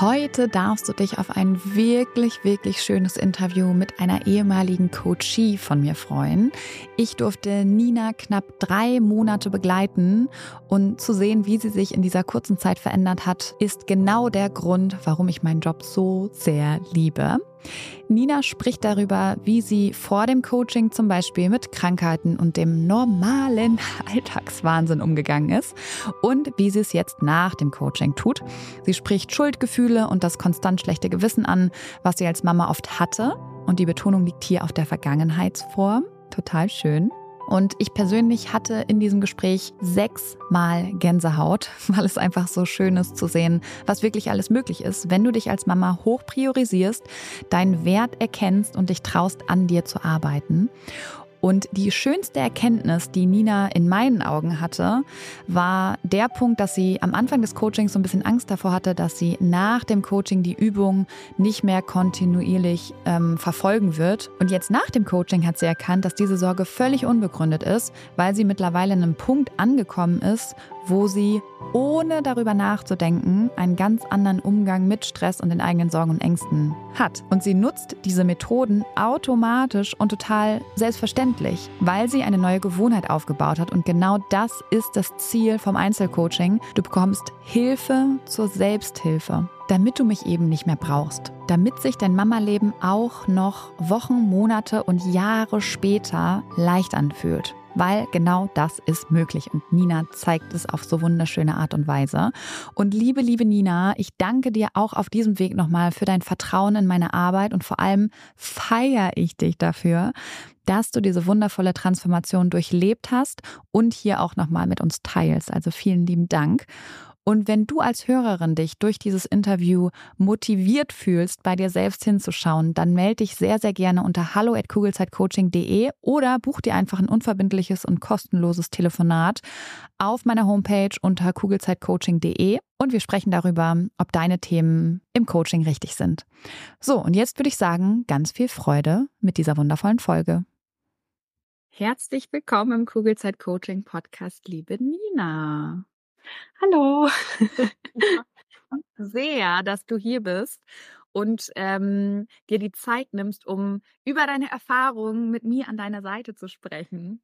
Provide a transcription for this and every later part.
Heute darfst du dich auf ein wirklich, wirklich schönes Interview mit einer ehemaligen Coachie von mir freuen. Ich durfte Nina knapp drei Monate begleiten und zu sehen, wie sie sich in dieser kurzen Zeit verändert hat, ist genau der Grund, warum ich meinen Job so sehr liebe. Nina spricht darüber, wie sie vor dem Coaching zum Beispiel mit Krankheiten und dem normalen Alltagswahnsinn umgegangen ist und wie sie es jetzt nach dem Coaching tut. Sie spricht Schuldgefühle und das konstant schlechte Gewissen an, was sie als Mama oft hatte. Und die Betonung liegt hier auf der Vergangenheitsform. Total schön. Und ich persönlich hatte in diesem Gespräch sechsmal Gänsehaut, weil es einfach so schön ist zu sehen, was wirklich alles möglich ist, wenn du dich als Mama hoch priorisierst, deinen Wert erkennst und dich traust, an dir zu arbeiten. Und die schönste Erkenntnis, die Nina in meinen Augen hatte, war der Punkt, dass sie am Anfang des Coachings so ein bisschen Angst davor hatte, dass sie nach dem Coaching die Übung nicht mehr kontinuierlich ähm, verfolgen wird. Und jetzt nach dem Coaching hat sie erkannt, dass diese Sorge völlig unbegründet ist, weil sie mittlerweile an einem Punkt angekommen ist, wo sie ohne darüber nachzudenken einen ganz anderen Umgang mit Stress und den eigenen Sorgen und Ängsten hat. Und sie nutzt diese Methoden automatisch und total selbstverständlich, weil sie eine neue Gewohnheit aufgebaut hat. Und genau das ist das Ziel vom Einzelcoaching. Du bekommst Hilfe zur Selbsthilfe damit du mich eben nicht mehr brauchst, damit sich dein Mama-Leben auch noch Wochen, Monate und Jahre später leicht anfühlt weil genau das ist möglich. Und Nina zeigt es auf so wunderschöne Art und Weise. Und liebe, liebe Nina, ich danke dir auch auf diesem Weg nochmal für dein Vertrauen in meine Arbeit und vor allem feiere ich dich dafür, dass du diese wundervolle Transformation durchlebt hast und hier auch nochmal mit uns teilst. Also vielen lieben Dank. Und wenn du als Hörerin dich durch dieses Interview motiviert fühlst, bei dir selbst hinzuschauen, dann melde dich sehr, sehr gerne unter hallo at kugelzeitcoaching.de oder buch dir einfach ein unverbindliches und kostenloses Telefonat auf meiner Homepage unter kugelzeitcoaching.de und wir sprechen darüber, ob deine Themen im Coaching richtig sind. So, und jetzt würde ich sagen, ganz viel Freude mit dieser wundervollen Folge. Herzlich willkommen im Kugelzeit Coaching Podcast, liebe Nina. Hallo. Sehr, dass du hier bist und ähm, dir die Zeit nimmst, um über deine Erfahrungen mit mir an deiner Seite zu sprechen.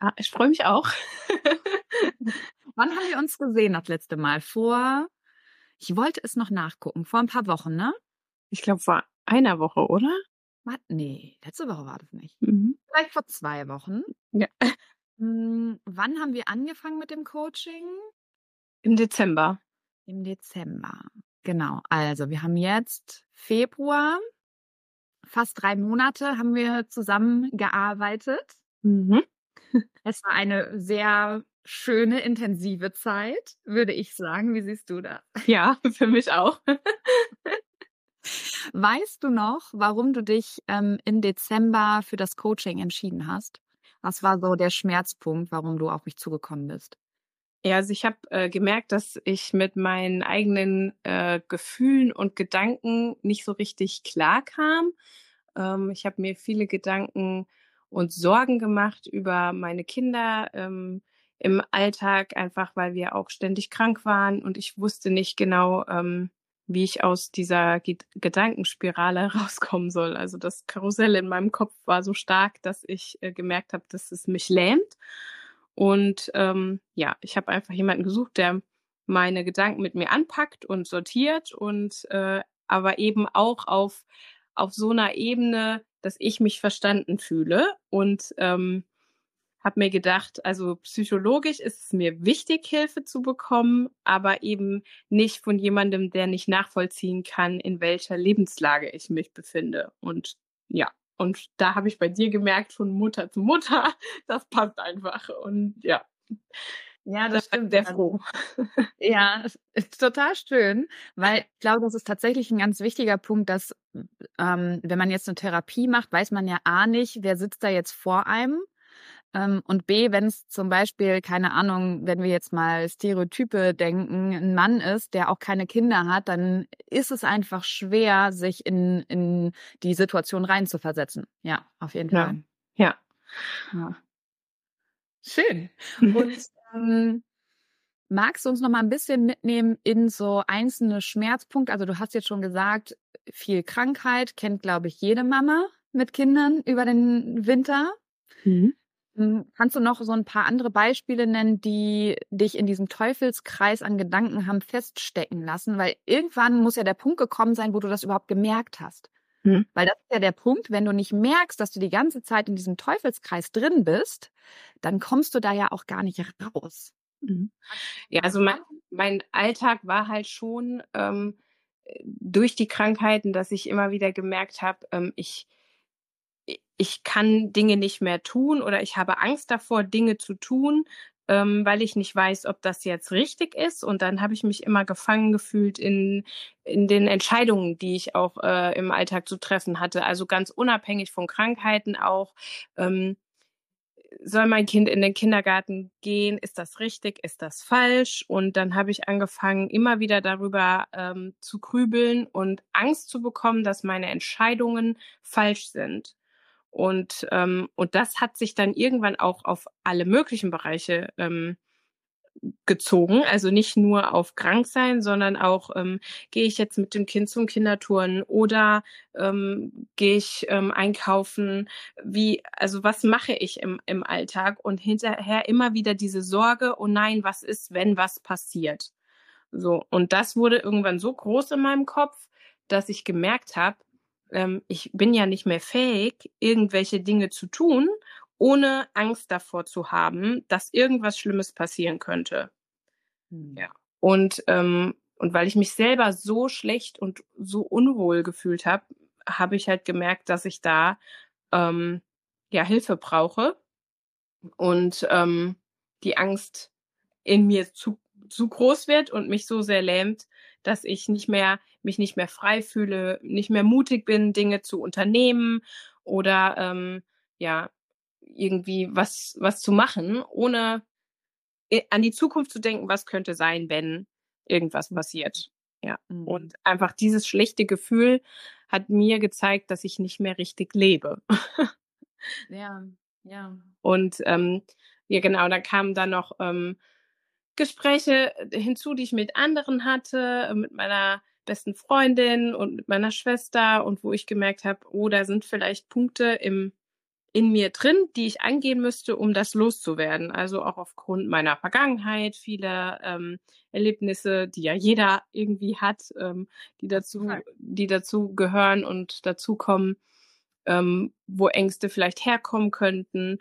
Ja, ich freue mich auch. Wann haben wir uns gesehen das letzte Mal? Vor, ich wollte es noch nachgucken, vor ein paar Wochen, ne? Ich glaube vor einer Woche, oder? Was? Nee, letzte Woche war das nicht. Mhm. Vielleicht vor zwei Wochen. Ja. Hm, wann haben wir angefangen mit dem Coaching? Im Dezember. Im Dezember. Genau. Also wir haben jetzt Februar. Fast drei Monate haben wir zusammen gearbeitet. Mhm. Es war eine sehr schöne, intensive Zeit, würde ich sagen. Wie siehst du das? Ja, für mich auch. Weißt du noch, warum du dich ähm, im Dezember für das Coaching entschieden hast? Was war so der Schmerzpunkt, warum du auf mich zugekommen bist? Ja, also ich habe äh, gemerkt, dass ich mit meinen eigenen äh, Gefühlen und Gedanken nicht so richtig klar kam. Ähm, ich habe mir viele Gedanken und Sorgen gemacht über meine Kinder ähm, im Alltag, einfach weil wir auch ständig krank waren und ich wusste nicht genau, ähm, wie ich aus dieser Gedankenspirale rauskommen soll. Also das Karussell in meinem Kopf war so stark, dass ich äh, gemerkt habe, dass es mich lähmt. Und ähm, ja, ich habe einfach jemanden gesucht, der meine Gedanken mit mir anpackt und sortiert und äh, aber eben auch auf auf so einer Ebene, dass ich mich verstanden fühle und ähm, habe mir gedacht, also psychologisch ist es mir wichtig, Hilfe zu bekommen, aber eben nicht von jemandem, der nicht nachvollziehen kann, in welcher Lebenslage ich mich befinde. Und ja, und da habe ich bei dir gemerkt, von Mutter zu Mutter, das passt einfach. Und ja. Ja, das stimmt. Sehr froh. Ja, ist total schön, weil ich glaube, das ist tatsächlich ein ganz wichtiger Punkt, dass ähm, wenn man jetzt eine Therapie macht, weiß man ja A nicht, wer sitzt da jetzt vor einem und B, wenn es zum Beispiel, keine Ahnung, wenn wir jetzt mal Stereotype denken, ein Mann ist, der auch keine Kinder hat, dann ist es einfach schwer, sich in, in die Situation reinzuversetzen. Ja, auf jeden ja. Fall. Ja. ja. Schön. Und ähm, magst du uns noch mal ein bisschen mitnehmen in so einzelne Schmerzpunkte? Also du hast jetzt schon gesagt, viel Krankheit kennt, glaube ich, jede Mama mit Kindern über den Winter. Mhm. Hm, kannst du noch so ein paar andere Beispiele nennen, die dich in diesem Teufelskreis an Gedanken haben feststecken lassen? Weil irgendwann muss ja der Punkt gekommen sein, wo du das überhaupt gemerkt hast. Mhm. Weil das ist ja der Punkt, wenn du nicht merkst, dass du die ganze Zeit in diesem Teufelskreis drin bist, dann kommst du da ja auch gar nicht raus. Mhm. Ja, also mein, mein Alltag war halt schon ähm, durch die Krankheiten, dass ich immer wieder gemerkt habe, ähm, ich ich kann Dinge nicht mehr tun oder ich habe Angst davor, Dinge zu tun, ähm, weil ich nicht weiß, ob das jetzt richtig ist. Und dann habe ich mich immer gefangen gefühlt in, in den Entscheidungen, die ich auch äh, im Alltag zu treffen hatte. Also ganz unabhängig von Krankheiten auch. Ähm, soll mein Kind in den Kindergarten gehen? Ist das richtig? Ist das falsch? Und dann habe ich angefangen, immer wieder darüber ähm, zu grübeln und Angst zu bekommen, dass meine Entscheidungen falsch sind. Und, ähm, und das hat sich dann irgendwann auch auf alle möglichen Bereiche ähm, gezogen. Also nicht nur auf Kranksein, sondern auch, ähm, gehe ich jetzt mit dem Kind zum Kindertouren oder ähm, gehe ich ähm, einkaufen? Wie, also was mache ich im, im Alltag? Und hinterher immer wieder diese Sorge, oh nein, was ist, wenn was passiert? So, und das wurde irgendwann so groß in meinem Kopf, dass ich gemerkt habe, ähm, ich bin ja nicht mehr fähig, irgendwelche Dinge zu tun, ohne Angst davor zu haben, dass irgendwas Schlimmes passieren könnte. Hm. Ja. Und, ähm, und weil ich mich selber so schlecht und so unwohl gefühlt habe, habe ich halt gemerkt, dass ich da ähm, ja Hilfe brauche und ähm, die Angst in mir zu, zu groß wird und mich so sehr lähmt, dass ich nicht mehr, mich nicht mehr frei fühle, nicht mehr mutig bin, Dinge zu unternehmen oder ähm, ja, irgendwie was, was zu machen, ohne an die Zukunft zu denken, was könnte sein, wenn irgendwas passiert. Ja. Mhm. Und einfach dieses schlechte Gefühl hat mir gezeigt, dass ich nicht mehr richtig lebe. ja, ja. Und ähm, ja, genau, da kamen dann noch ähm, Gespräche hinzu, die ich mit anderen hatte, mit meiner besten Freundin und mit meiner Schwester und wo ich gemerkt habe, oh, da sind vielleicht Punkte im in mir drin, die ich angehen müsste, um das loszuwerden. Also auch aufgrund meiner Vergangenheit, viele ähm, Erlebnisse, die ja jeder irgendwie hat, ähm, die dazu, die dazu gehören und dazukommen, ähm, wo Ängste vielleicht herkommen könnten.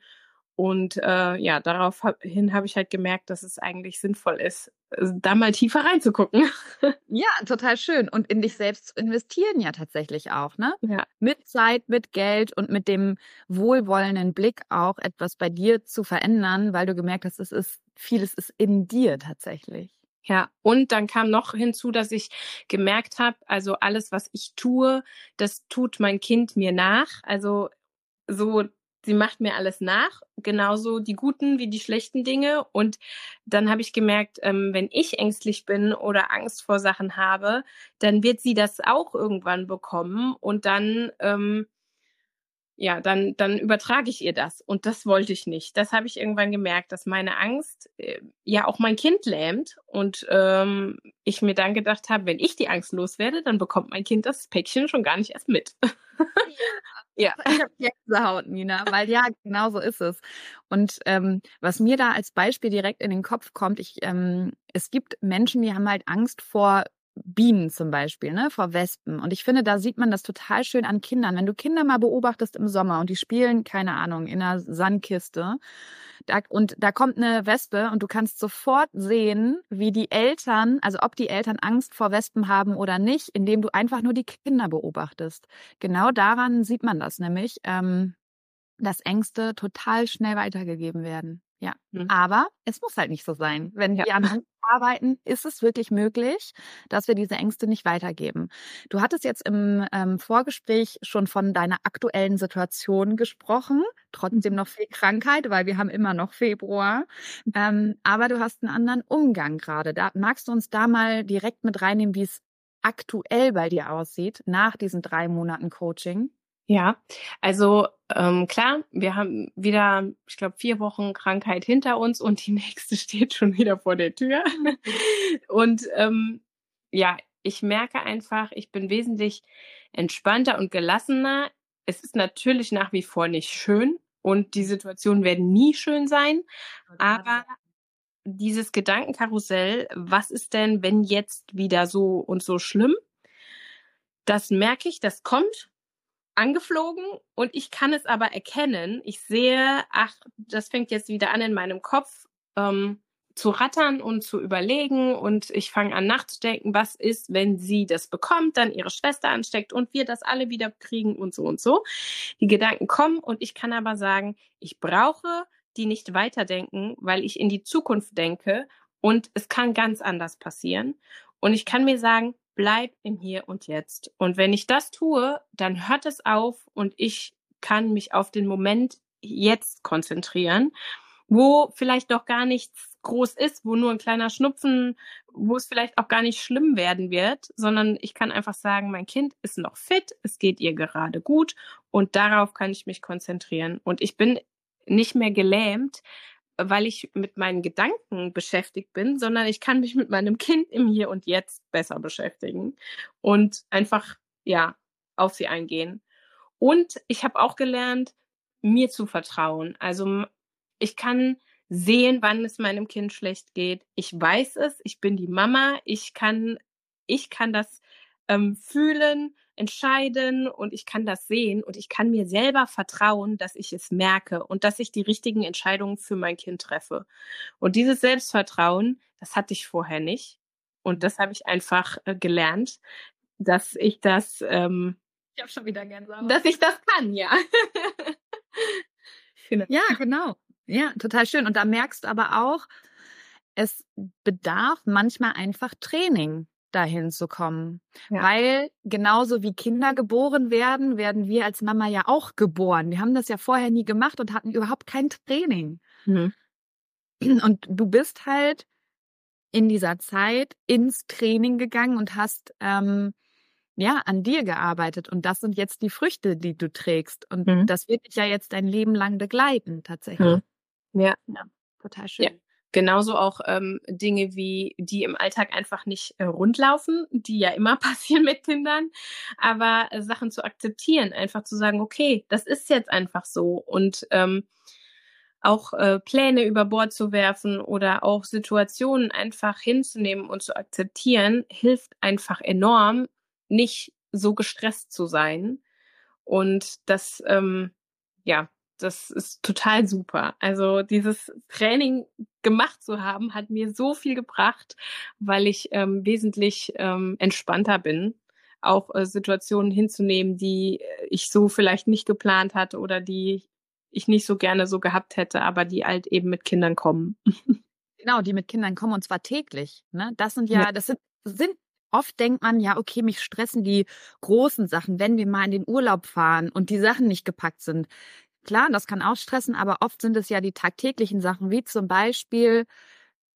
Und äh, ja, daraufhin habe ich halt gemerkt, dass es eigentlich sinnvoll ist, äh, da mal tiefer reinzugucken. Ja, total schön. Und in dich selbst zu investieren ja tatsächlich auch, ne? Ja. Mit Zeit, mit Geld und mit dem wohlwollenden Blick auch etwas bei dir zu verändern, weil du gemerkt hast, es ist vieles ist in dir tatsächlich. Ja, und dann kam noch hinzu, dass ich gemerkt habe, also alles, was ich tue, das tut mein Kind mir nach. Also so sie macht mir alles nach, genauso die guten wie die schlechten Dinge. Und dann habe ich gemerkt, ähm, wenn ich ängstlich bin oder Angst vor Sachen habe, dann wird sie das auch irgendwann bekommen und dann ähm, ja, dann, dann übertrage ich ihr das. Und das wollte ich nicht. Das habe ich irgendwann gemerkt, dass meine Angst äh, ja auch mein Kind lähmt. Und ähm, ich mir dann gedacht habe, wenn ich die Angst loswerde, dann bekommt mein Kind das Päckchen schon gar nicht erst mit. Ja, ich habe Gänsehaut, Nina, weil ja, genau so ist es. Und ähm, was mir da als Beispiel direkt in den Kopf kommt, ich, ähm, es gibt Menschen, die haben halt Angst vor Bienen zum Beispiel, ne, vor Wespen. Und ich finde, da sieht man das total schön an Kindern. Wenn du Kinder mal beobachtest im Sommer und die spielen, keine Ahnung, in einer Sandkiste, da, und da kommt eine Wespe und du kannst sofort sehen, wie die Eltern, also ob die Eltern Angst vor Wespen haben oder nicht, indem du einfach nur die Kinder beobachtest. Genau daran sieht man das nämlich, ähm, dass Ängste total schnell weitergegeben werden. Ja, mhm. aber es muss halt nicht so sein. Wenn ja. wir an Angst arbeiten, ist es wirklich möglich, dass wir diese Ängste nicht weitergeben. Du hattest jetzt im ähm, Vorgespräch schon von deiner aktuellen Situation gesprochen, trotzdem mhm. noch viel Krankheit, weil wir haben immer noch Februar. Ähm, aber du hast einen anderen Umgang gerade. Da magst du uns da mal direkt mit reinnehmen, wie es aktuell bei dir aussieht nach diesen drei Monaten Coaching? Ja, also ähm, klar, wir haben wieder, ich glaube, vier Wochen Krankheit hinter uns und die nächste steht schon wieder vor der Tür. und ähm, ja, ich merke einfach, ich bin wesentlich entspannter und gelassener. Es ist natürlich nach wie vor nicht schön und die Situationen werden nie schön sein, aber dieses Gedankenkarussell, was ist denn, wenn jetzt wieder so und so schlimm? Das merke ich, das kommt angeflogen und ich kann es aber erkennen. Ich sehe, ach, das fängt jetzt wieder an in meinem Kopf ähm, zu rattern und zu überlegen und ich fange an nachzudenken, was ist, wenn sie das bekommt, dann ihre Schwester ansteckt und wir das alle wieder kriegen und so und so. Die Gedanken kommen und ich kann aber sagen, ich brauche die nicht weiterdenken, weil ich in die Zukunft denke und es kann ganz anders passieren. Und ich kann mir sagen, bleib im Hier und Jetzt. Und wenn ich das tue, dann hört es auf und ich kann mich auf den Moment jetzt konzentrieren, wo vielleicht doch gar nichts groß ist, wo nur ein kleiner Schnupfen, wo es vielleicht auch gar nicht schlimm werden wird, sondern ich kann einfach sagen, mein Kind ist noch fit, es geht ihr gerade gut und darauf kann ich mich konzentrieren. Und ich bin nicht mehr gelähmt, weil ich mit meinen Gedanken beschäftigt bin, sondern ich kann mich mit meinem Kind im Hier und Jetzt besser beschäftigen und einfach, ja, auf sie eingehen. Und ich habe auch gelernt, mir zu vertrauen. Also ich kann sehen, wann es meinem Kind schlecht geht. Ich weiß es, ich bin die Mama, ich kann, ich kann das ähm, fühlen, entscheiden und ich kann das sehen und ich kann mir selber vertrauen, dass ich es merke und dass ich die richtigen Entscheidungen für mein Kind treffe. Und dieses Selbstvertrauen, das hatte ich vorher nicht. Und das habe ich einfach äh, gelernt, dass ich das, ähm, ich habe schon wieder Gänsehaut. dass ich das kann, ja. ja, genau. Ja, total schön. Und da merkst du aber auch, es bedarf manchmal einfach Training dahin zu kommen. Ja. Weil genauso wie Kinder geboren werden, werden wir als Mama ja auch geboren. Wir haben das ja vorher nie gemacht und hatten überhaupt kein Training. Mhm. Und du bist halt in dieser Zeit ins Training gegangen und hast ähm, ja an dir gearbeitet. Und das sind jetzt die Früchte, die du trägst. Und Mhm. das wird dich ja jetzt dein Leben lang begleiten, tatsächlich. Mhm. Ja. Total schön. Ja. Genauso auch ähm, Dinge wie, die im Alltag einfach nicht äh, rundlaufen, die ja immer passieren mit Kindern, aber äh, Sachen zu akzeptieren, einfach zu sagen, okay, das ist jetzt einfach so und ähm, auch äh, Pläne über Bord zu werfen oder auch Situationen einfach hinzunehmen und zu akzeptieren, hilft einfach enorm, nicht so gestresst zu sein. Und das, ähm, ja, das ist total super. Also dieses Training gemacht zu haben, hat mir so viel gebracht, weil ich ähm, wesentlich ähm, entspannter bin, auch äh, Situationen hinzunehmen, die ich so vielleicht nicht geplant hatte oder die ich nicht so gerne so gehabt hätte, aber die halt eben mit Kindern kommen. Genau, die mit Kindern kommen und zwar täglich. Ne? Das sind ja, Ja. das sind, sind, oft denkt man ja, okay, mich stressen die großen Sachen, wenn wir mal in den Urlaub fahren und die Sachen nicht gepackt sind. Klar, das kann auch stressen, aber oft sind es ja die tagtäglichen Sachen, wie zum Beispiel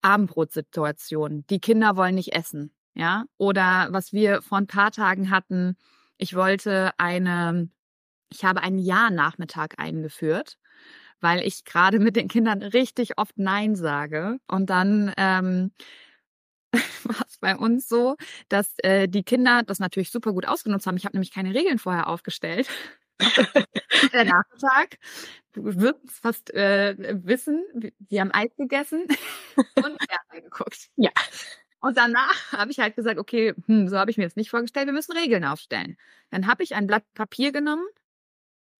Abendbrotsituationen. Die Kinder wollen nicht essen, ja. Oder was wir vor ein paar Tagen hatten, ich wollte eine, ich habe einen Ja-Nachmittag eingeführt weil ich gerade mit den Kindern richtig oft Nein sage. Und dann ähm, war es bei uns so, dass äh, die Kinder das natürlich super gut ausgenutzt haben. Ich habe nämlich keine Regeln vorher aufgestellt. Der Nachmittag, du wirst fast äh, wissen, die haben Eis gegessen und Fernsehen geguckt. Ja. Und danach habe ich halt gesagt, okay, hm, so habe ich mir das nicht vorgestellt, wir müssen Regeln aufstellen. Dann habe ich ein Blatt Papier genommen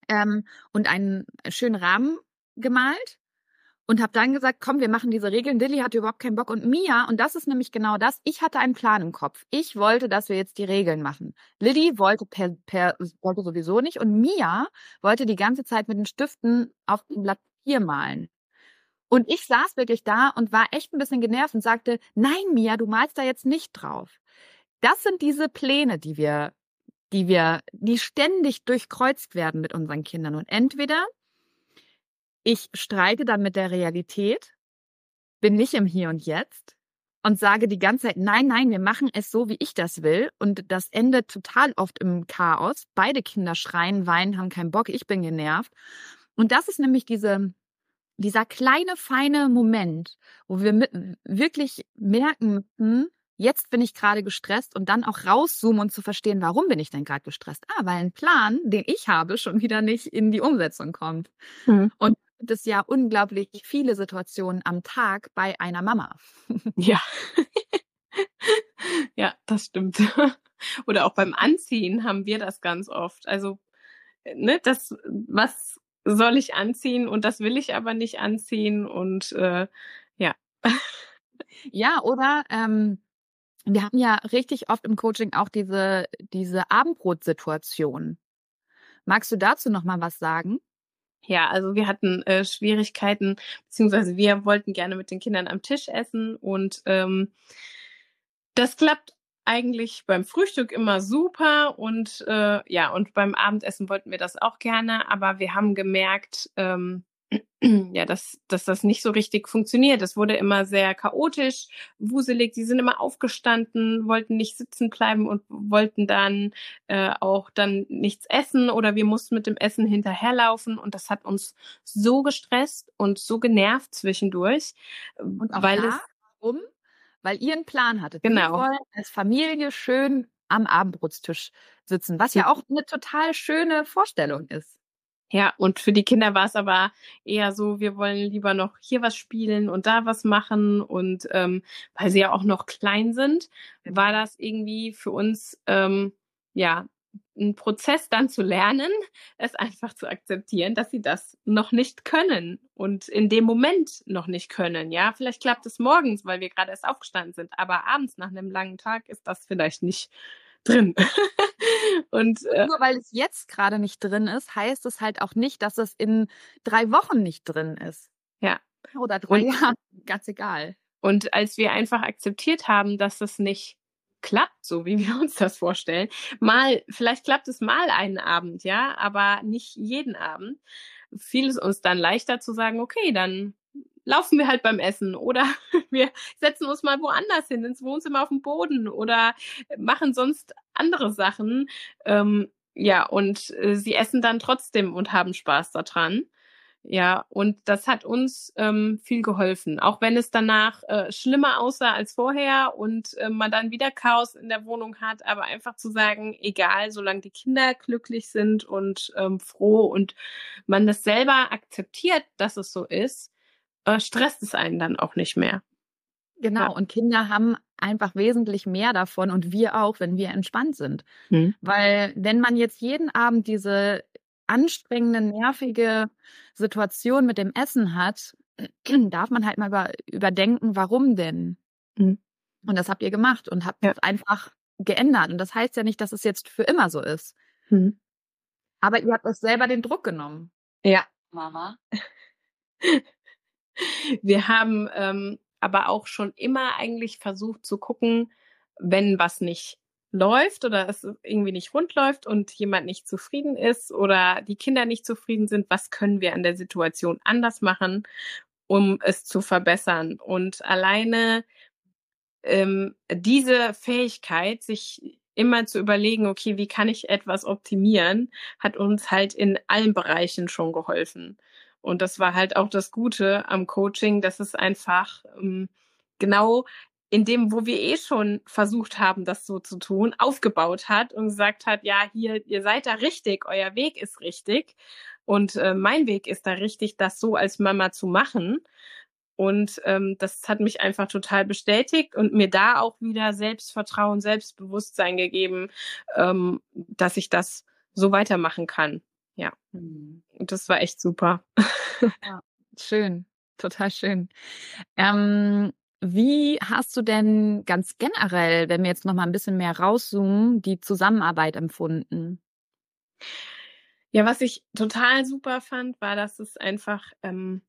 ähm, und einen schönen Rahmen gemalt und habe dann gesagt, komm, wir machen diese Regeln. Dilly hatte überhaupt keinen Bock und Mia, und das ist nämlich genau das, ich hatte einen Plan im Kopf. Ich wollte, dass wir jetzt die Regeln machen. Lilly wollte per, per wollte sowieso nicht und Mia wollte die ganze Zeit mit den Stiften auf dem Blatt Papier malen. Und ich saß wirklich da und war echt ein bisschen genervt und sagte, nein, Mia, du malst da jetzt nicht drauf. Das sind diese Pläne, die wir, die wir, die ständig durchkreuzt werden mit unseren Kindern. Und entweder ich streite dann mit der Realität, bin nicht im Hier und Jetzt und sage die ganze Zeit, nein, nein, wir machen es so, wie ich das will. Und das endet total oft im Chaos. Beide Kinder schreien, weinen, haben keinen Bock, ich bin genervt. Und das ist nämlich diese, dieser kleine, feine Moment, wo wir mit, wirklich merken, hm, jetzt bin ich gerade gestresst und dann auch rauszoomen und zu verstehen, warum bin ich denn gerade gestresst? Ah, weil ein Plan, den ich habe, schon wieder nicht in die Umsetzung kommt. Mhm. Und ist ja unglaublich viele Situationen am Tag bei einer Mama. Ja. ja, das stimmt. Oder auch beim Anziehen haben wir das ganz oft. Also, ne, das, was soll ich anziehen und das will ich aber nicht anziehen und äh, ja. Ja, oder ähm, wir haben ja richtig oft im Coaching auch diese, diese Abendbrotsituation. Magst du dazu noch mal was sagen? Ja, also wir hatten äh, Schwierigkeiten, beziehungsweise wir wollten gerne mit den Kindern am Tisch essen und ähm, das klappt eigentlich beim Frühstück immer super und äh, ja, und beim Abendessen wollten wir das auch gerne, aber wir haben gemerkt, ähm, ja, dass, dass das nicht so richtig funktioniert. Es wurde immer sehr chaotisch, wuselig. Die sind immer aufgestanden, wollten nicht sitzen bleiben und wollten dann äh, auch dann nichts essen oder wir mussten mit dem Essen hinterherlaufen und das hat uns so gestresst und so genervt zwischendurch, Und auch weil da, es warum? Weil ihr einen Plan hattet. Genau. Wir wollen als Familie schön am Abendbrotstisch sitzen, was ja auch eine total schöne Vorstellung ist. Ja, und für die Kinder war es aber eher so, wir wollen lieber noch hier was spielen und da was machen. Und ähm, weil sie ja auch noch klein sind, war das irgendwie für uns ähm, ja ein Prozess dann zu lernen, es einfach zu akzeptieren, dass sie das noch nicht können und in dem Moment noch nicht können. Ja, vielleicht klappt es morgens, weil wir gerade erst aufgestanden sind, aber abends nach einem langen Tag ist das vielleicht nicht drin. und äh, Nur weil es jetzt gerade nicht drin ist, heißt es halt auch nicht, dass es in drei Wochen nicht drin ist. Ja. Oder drei Jahren, ganz egal. Und als wir einfach akzeptiert haben, dass das nicht klappt, so wie wir uns das vorstellen, mal, vielleicht klappt es mal einen Abend, ja, aber nicht jeden Abend, fiel es uns dann leichter zu sagen, okay, dann laufen wir halt beim Essen oder wir setzen uns mal woanders hin, ins Wohnzimmer auf den Boden oder machen sonst andere Sachen. Ähm, ja, und äh, sie essen dann trotzdem und haben Spaß daran. Ja, und das hat uns ähm, viel geholfen. Auch wenn es danach äh, schlimmer aussah als vorher und äh, man dann wieder Chaos in der Wohnung hat, aber einfach zu sagen, egal, solange die Kinder glücklich sind und ähm, froh und man das selber akzeptiert, dass es so ist, äh, stresst es einen dann auch nicht mehr. Genau, ja. und Kinder haben einfach wesentlich mehr davon und wir auch, wenn wir entspannt sind. Hm. Weil wenn man jetzt jeden Abend diese anstrengende, nervige Situation mit dem Essen hat, darf man halt mal über, überdenken, warum denn? Mhm. Und das habt ihr gemacht und habt ja. einfach geändert. Und das heißt ja nicht, dass es jetzt für immer so ist. Mhm. Aber ihr habt euch selber den Druck genommen. Ja. Mama. Wir haben ähm, aber auch schon immer eigentlich versucht zu gucken, wenn was nicht läuft oder es irgendwie nicht rund läuft und jemand nicht zufrieden ist oder die Kinder nicht zufrieden sind, was können wir an der Situation anders machen, um es zu verbessern? Und alleine ähm, diese Fähigkeit, sich immer zu überlegen, okay, wie kann ich etwas optimieren, hat uns halt in allen Bereichen schon geholfen. Und das war halt auch das Gute am Coaching, dass es einfach ähm, genau in dem, wo wir eh schon versucht haben, das so zu tun, aufgebaut hat und gesagt hat, ja, hier, ihr seid da richtig, euer Weg ist richtig und äh, mein Weg ist da richtig, das so als Mama zu machen. Und ähm, das hat mich einfach total bestätigt und mir da auch wieder Selbstvertrauen, Selbstbewusstsein gegeben, ähm, dass ich das so weitermachen kann. Ja. Mhm. Das war echt super. Ja, schön. Total schön. Ähm, wie hast du denn ganz generell, wenn wir jetzt noch mal ein bisschen mehr rauszoomen, die Zusammenarbeit empfunden? Ja, was ich total super fand, war, dass es einfach ähm,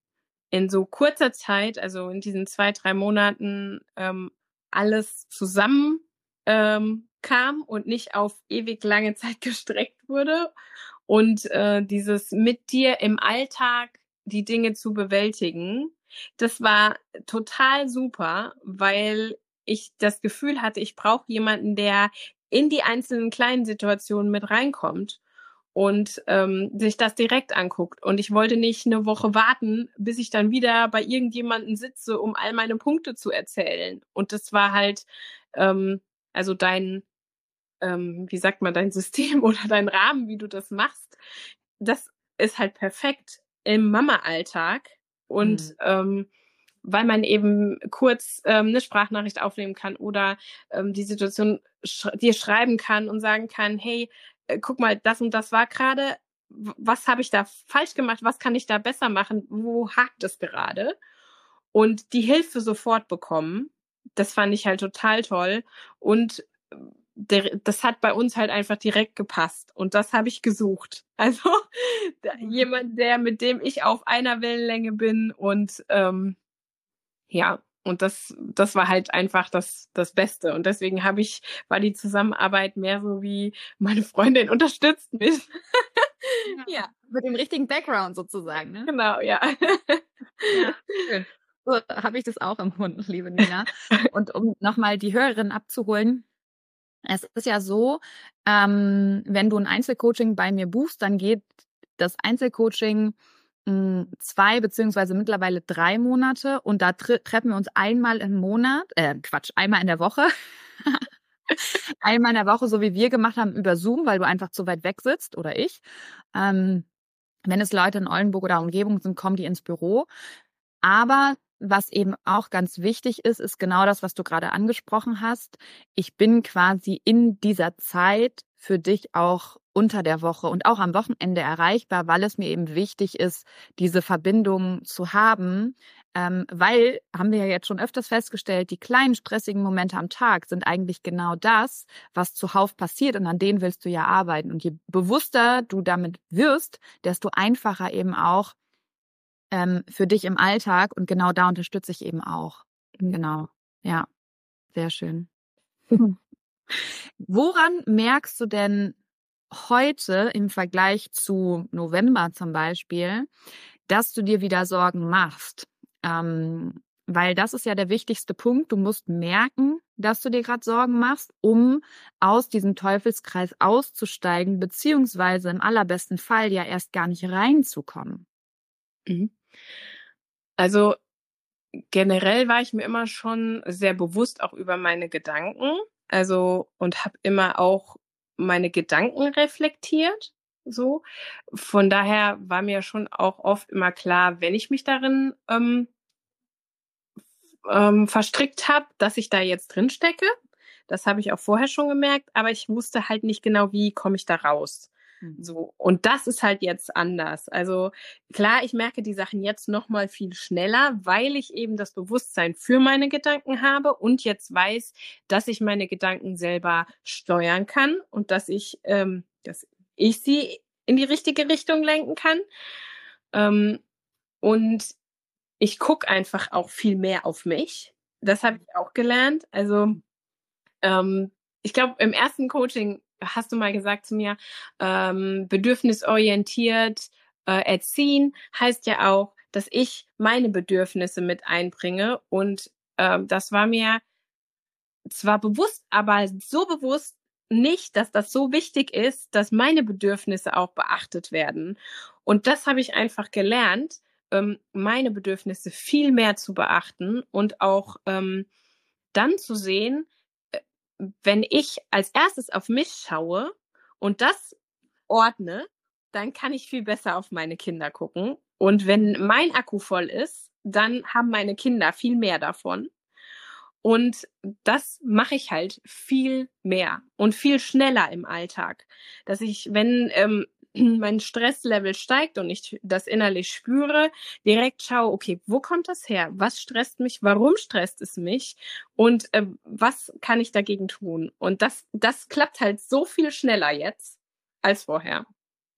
in so kurzer Zeit, also in diesen zwei, drei Monaten, ähm, alles zusammen ähm, kam und nicht auf ewig lange Zeit gestreckt wurde. Und äh, dieses mit dir im Alltag die Dinge zu bewältigen, das war total super, weil ich das Gefühl hatte, ich brauche jemanden, der in die einzelnen kleinen Situationen mit reinkommt und ähm, sich das direkt anguckt. Und ich wollte nicht eine Woche warten, bis ich dann wieder bei irgendjemanden sitze, um all meine Punkte zu erzählen. Und das war halt, ähm, also dein, ähm, wie sagt man, dein System oder dein Rahmen, wie du das machst, das ist halt perfekt im Mama-Alltag und mhm. ähm, weil man eben kurz ähm, eine Sprachnachricht aufnehmen kann oder ähm, die Situation sch dir schreiben kann und sagen kann, hey, äh, guck mal, das und das war gerade, was habe ich da falsch gemacht, was kann ich da besser machen, wo hakt es gerade? Und die Hilfe sofort bekommen, das fand ich halt total toll. Und der, das hat bei uns halt einfach direkt gepasst und das habe ich gesucht. Also mhm. jemand, der mit dem ich auf einer Wellenlänge bin und ähm, ja, und das, das war halt einfach das, das Beste. Und deswegen habe ich, war die Zusammenarbeit mehr so wie meine Freundin unterstützt mich. ja. ja. Mit dem richtigen Background sozusagen, ne? Genau, ja. ja schön. So habe ich das auch empfunden, liebe Nina. Und um nochmal die Hörerin abzuholen, es ist ja so, ähm, wenn du ein Einzelcoaching bei mir buchst, dann geht das Einzelcoaching mh, hm, zwei beziehungsweise mittlerweile drei Monate und da tre treffen wir uns einmal im Monat, äh, Quatsch, einmal in der Woche. einmal in der Woche, so wie wir gemacht haben, über Zoom, weil du einfach zu weit weg sitzt oder ich. Ähm, wenn es Leute in Oldenburg oder Umgebung sind, kommen die ins Büro. Aber was eben auch ganz wichtig ist, ist genau das, was du gerade angesprochen hast. Ich bin quasi in dieser Zeit für dich auch unter der Woche und auch am Wochenende erreichbar, weil es mir eben wichtig ist, diese Verbindung zu haben. Ähm, weil, haben wir ja jetzt schon öfters festgestellt, die kleinen stressigen Momente am Tag sind eigentlich genau das, was zuhauf passiert und an denen willst du ja arbeiten. Und je bewusster du damit wirst, desto einfacher eben auch ähm, für dich im Alltag und genau da unterstütze ich eben auch. Genau. Ja. Sehr schön. Woran merkst du denn heute im Vergleich zu November zum Beispiel, dass du dir wieder Sorgen machst? Ähm, weil das ist ja der wichtigste Punkt. Du musst merken, dass du dir gerade Sorgen machst, um aus diesem Teufelskreis auszusteigen, beziehungsweise im allerbesten Fall ja erst gar nicht reinzukommen. Mhm. Also generell war ich mir immer schon sehr bewusst auch über meine Gedanken. Also und habe immer auch meine Gedanken reflektiert. So. Von daher war mir schon auch oft immer klar, wenn ich mich darin ähm, ähm, verstrickt habe, dass ich da jetzt drin stecke. Das habe ich auch vorher schon gemerkt, aber ich wusste halt nicht genau, wie komme ich da raus. Mhm. So. Und das ist halt jetzt anders. Also klar, ich merke die Sachen jetzt noch mal viel schneller, weil ich eben das Bewusstsein für meine Gedanken habe und jetzt weiß, dass ich meine Gedanken selber steuern kann und dass ich, ähm, dass ich sie in die richtige Richtung lenken kann. Ähm, und ich gucke einfach auch viel mehr auf mich. Das habe ich auch gelernt. Also ähm, ich glaube, im ersten Coaching hast du mal gesagt zu mir, ähm, bedürfnisorientiert äh, erziehen heißt ja auch, dass ich meine Bedürfnisse mit einbringe. Und ähm, das war mir zwar bewusst, aber so bewusst nicht, dass das so wichtig ist, dass meine Bedürfnisse auch beachtet werden. Und das habe ich einfach gelernt, ähm, meine Bedürfnisse viel mehr zu beachten und auch ähm, dann zu sehen, wenn ich als erstes auf mich schaue und das ordne, dann kann ich viel besser auf meine Kinder gucken. Und wenn mein Akku voll ist, dann haben meine Kinder viel mehr davon. Und das mache ich halt viel mehr und viel schneller im Alltag. Dass ich, wenn ähm, mein Stresslevel steigt und ich das innerlich spüre, direkt schaue, okay, wo kommt das her? Was stresst mich? Warum stresst es mich? Und äh, was kann ich dagegen tun? Und das, das klappt halt so viel schneller jetzt als vorher.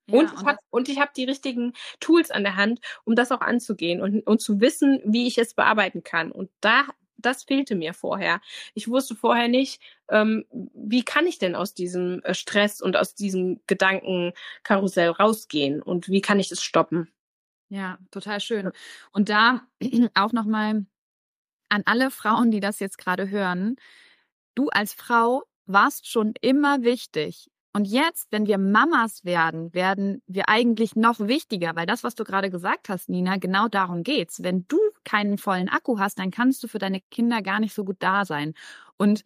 Ja, und, ich hab, und ich habe die richtigen Tools an der Hand, um das auch anzugehen und, und zu wissen, wie ich es bearbeiten kann. Und da das fehlte mir vorher. Ich wusste vorher nicht, ähm, wie kann ich denn aus diesem äh, Stress und aus diesem Gedankenkarussell rausgehen und wie kann ich es stoppen? Ja, total schön. Und da auch nochmal an alle Frauen, die das jetzt gerade hören. Du als Frau warst schon immer wichtig. Und jetzt, wenn wir Mamas werden, werden wir eigentlich noch wichtiger, weil das, was du gerade gesagt hast, Nina, genau darum geht's. Wenn du keinen vollen Akku hast, dann kannst du für deine Kinder gar nicht so gut da sein. Und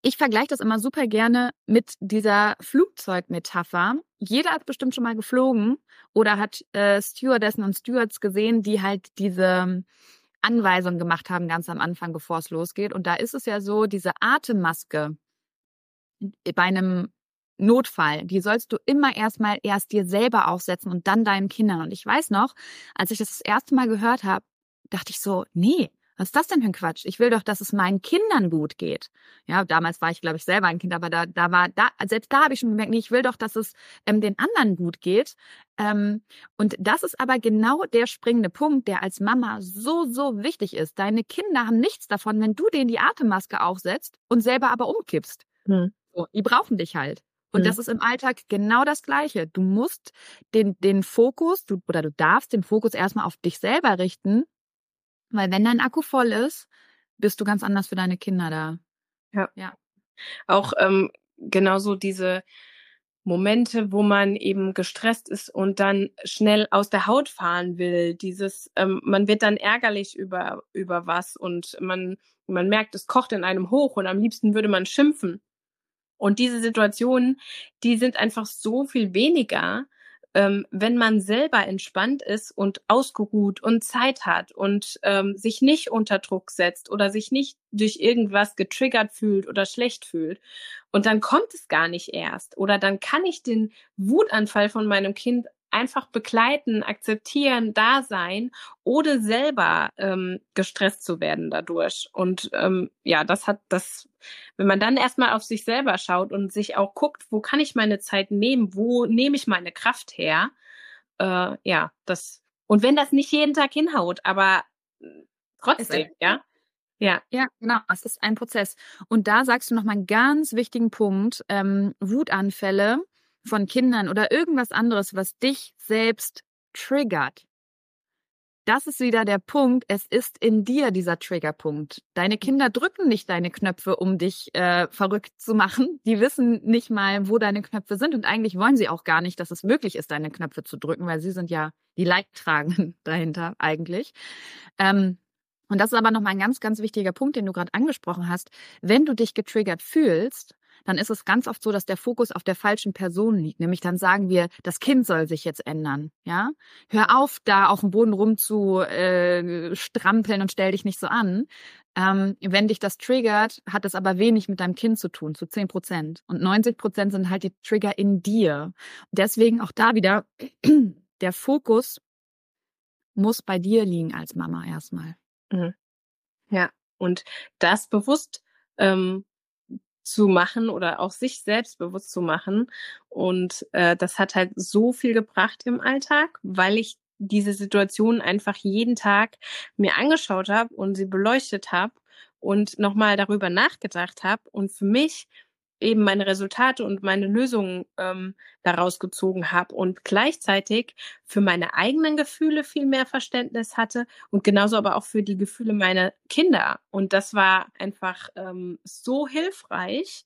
ich vergleiche das immer super gerne mit dieser Flugzeugmetapher. Jeder hat bestimmt schon mal geflogen oder hat äh, Stewardessen und Stewards gesehen, die halt diese Anweisungen gemacht haben ganz am Anfang, bevor es losgeht. Und da ist es ja so, diese Atemmaske bei einem Notfall, die sollst du immer erstmal erst dir selber aufsetzen und dann deinen Kindern. Und ich weiß noch, als ich das das erste Mal gehört habe, dachte ich so, nee, was ist das denn für ein Quatsch? Ich will doch, dass es meinen Kindern gut geht. Ja, damals war ich, glaube ich, selber ein Kind, aber da, da war, da, selbst da habe ich schon gemerkt, nee, ich will doch, dass es ähm, den anderen gut geht. Ähm, und das ist aber genau der springende Punkt, der als Mama so, so wichtig ist. Deine Kinder haben nichts davon, wenn du denen die Atemmaske aufsetzt und selber aber umkippst. Hm. So, die brauchen dich halt. Und mhm. das ist im Alltag genau das Gleiche. Du musst den, den Fokus, du, oder du darfst den Fokus erstmal auf dich selber richten, weil wenn dein Akku voll ist, bist du ganz anders für deine Kinder da. Ja. ja. Auch ähm, genauso diese Momente, wo man eben gestresst ist und dann schnell aus der Haut fahren will. Dieses, ähm, man wird dann ärgerlich über, über was und man, man merkt, es kocht in einem hoch und am liebsten würde man schimpfen. Und diese Situationen, die sind einfach so viel weniger, ähm, wenn man selber entspannt ist und ausgeruht und Zeit hat und ähm, sich nicht unter Druck setzt oder sich nicht durch irgendwas getriggert fühlt oder schlecht fühlt. Und dann kommt es gar nicht erst. Oder dann kann ich den Wutanfall von meinem Kind einfach begleiten, akzeptieren, da sein, ohne selber ähm, gestresst zu werden dadurch. Und ähm, ja, das hat das, wenn man dann erstmal auf sich selber schaut und sich auch guckt, wo kann ich meine Zeit nehmen, wo nehme ich meine Kraft her, äh, ja, das und wenn das nicht jeden Tag hinhaut, aber trotzdem, ja. Ja. Ja, genau. Es ist ein Prozess. Und da sagst du nochmal einen ganz wichtigen Punkt. Ähm, Wutanfälle von Kindern oder irgendwas anderes, was dich selbst triggert. Das ist wieder der Punkt. Es ist in dir dieser Triggerpunkt. Deine Kinder drücken nicht deine Knöpfe, um dich äh, verrückt zu machen. Die wissen nicht mal, wo deine Knöpfe sind. Und eigentlich wollen sie auch gar nicht, dass es möglich ist, deine Knöpfe zu drücken, weil sie sind ja die Leidtragenden dahinter eigentlich. Ähm, und das ist aber nochmal ein ganz, ganz wichtiger Punkt, den du gerade angesprochen hast. Wenn du dich getriggert fühlst, dann ist es ganz oft so, dass der Fokus auf der falschen Person liegt. Nämlich dann sagen wir, das Kind soll sich jetzt ändern. Ja, hör auf, da auf dem Boden rum zu äh, strampeln und stell dich nicht so an. Ähm, wenn dich das triggert, hat es aber wenig mit deinem Kind zu tun, zu 10 Prozent. Und 90 Prozent sind halt die Trigger in dir. Deswegen auch da wieder der Fokus muss bei dir liegen als Mama erstmal. Mhm. Ja, und das bewusst ähm, zu machen oder auch sich selbst bewusst zu machen. Und äh, das hat halt so viel gebracht im Alltag, weil ich diese Situation einfach jeden Tag mir angeschaut habe und sie beleuchtet habe und nochmal darüber nachgedacht habe und für mich eben meine Resultate und meine Lösungen ähm, daraus gezogen habe und gleichzeitig für meine eigenen Gefühle viel mehr Verständnis hatte und genauso aber auch für die Gefühle meiner Kinder. Und das war einfach ähm, so hilfreich,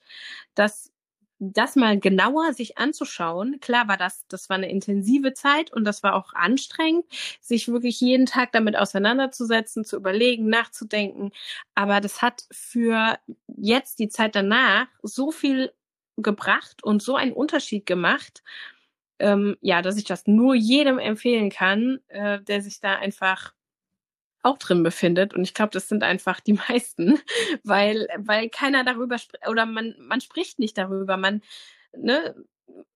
dass das mal genauer sich anzuschauen. Klar war das, das war eine intensive Zeit und das war auch anstrengend, sich wirklich jeden Tag damit auseinanderzusetzen, zu überlegen, nachzudenken. Aber das hat für jetzt die Zeit danach so viel gebracht und so einen Unterschied gemacht, ähm, ja, dass ich das nur jedem empfehlen kann, äh, der sich da einfach auch drin befindet. Und ich glaube, das sind einfach die meisten, weil, weil keiner darüber spricht oder man, man spricht nicht darüber. Man, ne,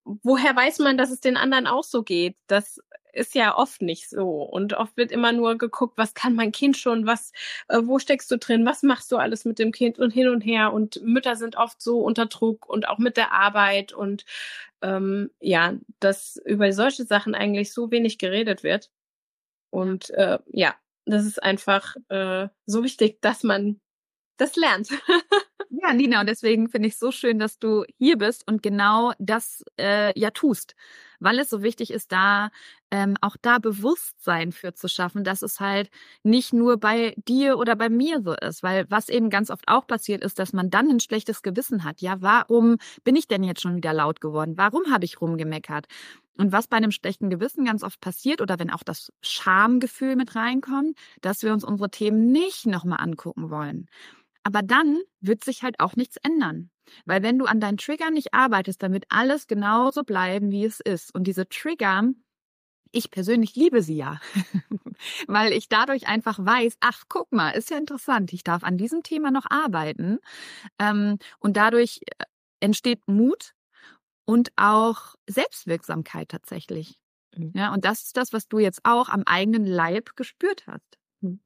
woher weiß man, dass es den anderen auch so geht? Das ist ja oft nicht so. Und oft wird immer nur geguckt, was kann mein Kind schon, was, äh, wo steckst du drin, was machst du alles mit dem Kind und hin und her. Und Mütter sind oft so unter Druck und auch mit der Arbeit und ähm, ja, dass über solche Sachen eigentlich so wenig geredet wird. Und äh, ja, das ist einfach äh, so wichtig, dass man das lernt. ja, Nina, und deswegen finde ich so schön, dass du hier bist und genau das äh, ja tust, weil es so wichtig ist, da ähm, auch da Bewusstsein für zu schaffen, dass es halt nicht nur bei dir oder bei mir so ist, weil was eben ganz oft auch passiert ist, dass man dann ein schlechtes Gewissen hat. Ja, warum bin ich denn jetzt schon wieder laut geworden? Warum habe ich rumgemeckert? Und was bei einem schlechten Gewissen ganz oft passiert oder wenn auch das Schamgefühl mit reinkommt, dass wir uns unsere Themen nicht nochmal angucken wollen. Aber dann wird sich halt auch nichts ändern. Weil wenn du an deinen Triggern nicht arbeitest, dann wird alles genauso bleiben, wie es ist. Und diese Trigger, ich persönlich liebe sie ja, weil ich dadurch einfach weiß, ach, guck mal, ist ja interessant, ich darf an diesem Thema noch arbeiten. Ähm, und dadurch äh, entsteht Mut, und auch Selbstwirksamkeit tatsächlich. Mhm. Ja, und das ist das, was du jetzt auch am eigenen Leib gespürt hast. Mhm.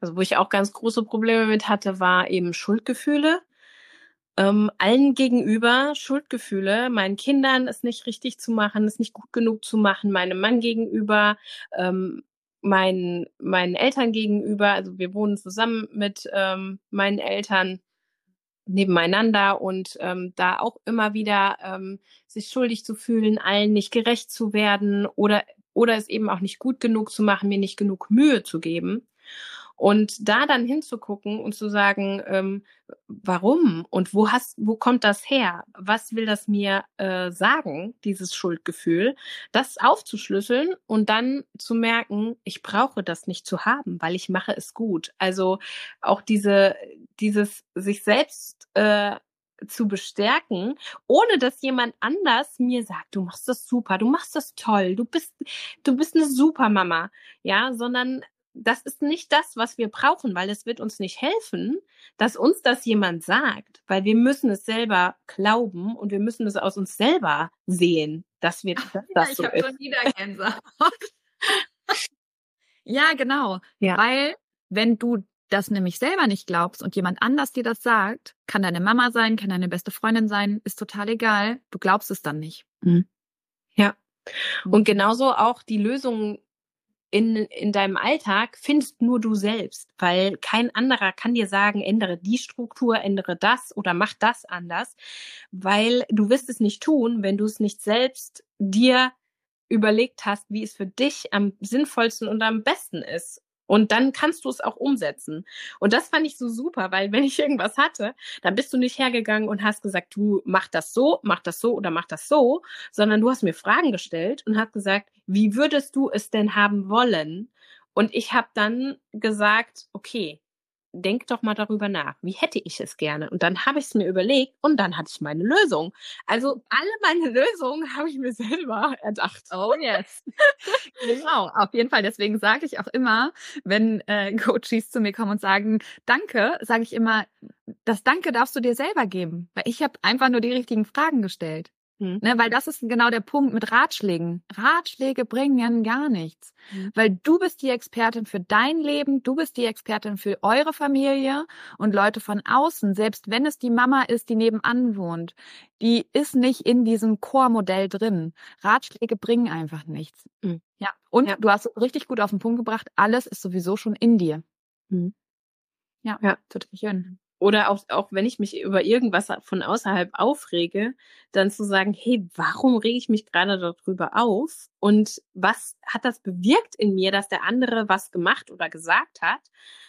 Also, wo ich auch ganz große Probleme mit hatte, war eben Schuldgefühle. Ähm, allen gegenüber Schuldgefühle, meinen Kindern es nicht richtig zu machen, es nicht gut genug zu machen, meinem Mann gegenüber, ähm, meinen, meinen Eltern gegenüber. Also wir wohnen zusammen mit ähm, meinen Eltern nebeneinander und ähm, da auch immer wieder ähm, sich schuldig zu fühlen, allen nicht gerecht zu werden oder oder es eben auch nicht gut genug zu machen, mir nicht genug Mühe zu geben. Und da dann hinzugucken und zu sagen, ähm, warum und wo hast, wo kommt das her? Was will das mir äh, sagen, dieses Schuldgefühl? Das aufzuschlüsseln und dann zu merken, ich brauche das nicht zu haben, weil ich mache es gut. Also auch diese, dieses sich selbst äh, zu bestärken, ohne dass jemand anders mir sagt, du machst das super, du machst das toll, du bist, du bist eine super Mama, ja, sondern das ist nicht das, was wir brauchen, weil es wird uns nicht helfen, dass uns das jemand sagt, weil wir müssen es selber glauben und wir müssen es aus uns selber sehen, dass wir dass das ja, so ich ist. Schon wieder Gänsehaut. ja, genau. Ja. Weil wenn du das nämlich selber nicht glaubst und jemand anders dir das sagt, kann deine Mama sein, kann deine beste Freundin sein, ist total egal. Du glaubst es dann nicht. Mhm. Ja. Und genauso auch die Lösungen in, in deinem Alltag findest nur du selbst, weil kein anderer kann dir sagen, ändere die Struktur, ändere das oder mach das anders, weil du wirst es nicht tun, wenn du es nicht selbst dir überlegt hast, wie es für dich am sinnvollsten und am besten ist. Und dann kannst du es auch umsetzen. Und das fand ich so super, weil wenn ich irgendwas hatte, dann bist du nicht hergegangen und hast gesagt, du mach das so, mach das so oder mach das so, sondern du hast mir Fragen gestellt und hast gesagt, wie würdest du es denn haben wollen? Und ich habe dann gesagt, okay, denk doch mal darüber nach, wie hätte ich es gerne? Und dann habe ich es mir überlegt und dann hatte ich meine Lösung. Also alle meine Lösungen habe ich mir selber erdacht. Oh yes. genau, auf jeden Fall. Deswegen sage ich auch immer, wenn äh, Coaches zu mir kommen und sagen, danke, sage ich immer, das Danke darfst du dir selber geben. Weil ich habe einfach nur die richtigen Fragen gestellt. Mhm. Ne, weil das ist genau der Punkt mit Ratschlägen. Ratschläge bringen ja gar nichts. Mhm. Weil du bist die Expertin für dein Leben, du bist die Expertin für eure Familie und Leute von außen, selbst wenn es die Mama ist, die nebenan wohnt, die ist nicht in diesem Core-Modell drin. Ratschläge bringen einfach nichts. Mhm. Ja. Und ja. du hast richtig gut auf den Punkt gebracht, alles ist sowieso schon in dir. Mhm. Ja, ja, total schön. Oder auch, auch wenn ich mich über irgendwas von außerhalb aufrege, dann zu sagen, hey, warum rege ich mich gerade darüber auf? Und was hat das bewirkt in mir, dass der andere was gemacht oder gesagt hat,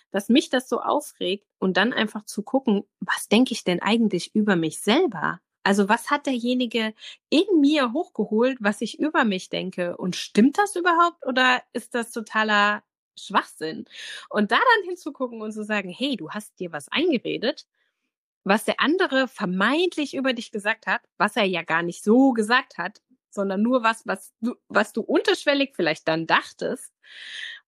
dass mich das so aufregt? Und dann einfach zu gucken, was denke ich denn eigentlich über mich selber? Also was hat derjenige in mir hochgeholt, was ich über mich denke? Und stimmt das überhaupt oder ist das totaler Schwachsinn. Und da dann hinzugucken und zu sagen, hey, du hast dir was eingeredet, was der andere vermeintlich über dich gesagt hat, was er ja gar nicht so gesagt hat, sondern nur was, was du, was du unterschwellig vielleicht dann dachtest.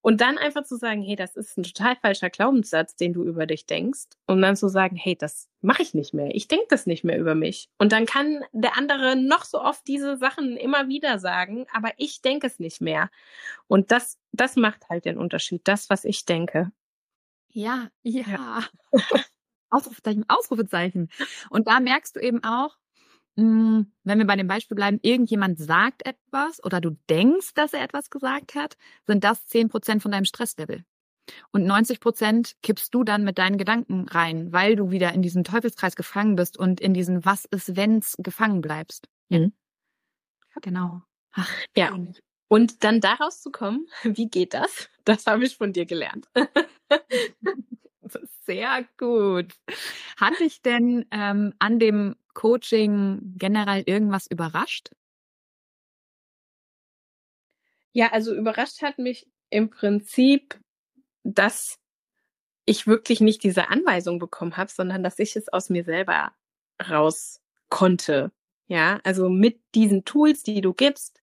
Und dann einfach zu sagen, hey, das ist ein total falscher Glaubenssatz, den du über dich denkst. Und dann zu sagen, hey, das mache ich nicht mehr. Ich denke das nicht mehr über mich. Und dann kann der andere noch so oft diese Sachen immer wieder sagen, aber ich denke es nicht mehr. Und das, das macht halt den Unterschied. Das, was ich denke. Ja, ja. ja. Ausrufezeichen, Ausrufezeichen. Und da merkst du eben auch, wenn wir bei dem Beispiel bleiben, irgendjemand sagt etwas oder du denkst, dass er etwas gesagt hat, sind das zehn Prozent von deinem Stresslevel. Und 90 Prozent kippst du dann mit deinen Gedanken rein, weil du wieder in diesem Teufelskreis gefangen bist und in diesen Was ist wenns gefangen bleibst. Mhm. Genau. Ach, ja. Und dann daraus zu kommen, wie geht das? Das habe ich von dir gelernt. Sehr gut. Hat dich denn ähm, an dem Coaching generell irgendwas überrascht? Ja, also überrascht hat mich im Prinzip, dass ich wirklich nicht diese Anweisung bekommen habe, sondern dass ich es aus mir selber raus konnte. Ja, also mit diesen Tools, die du gibst,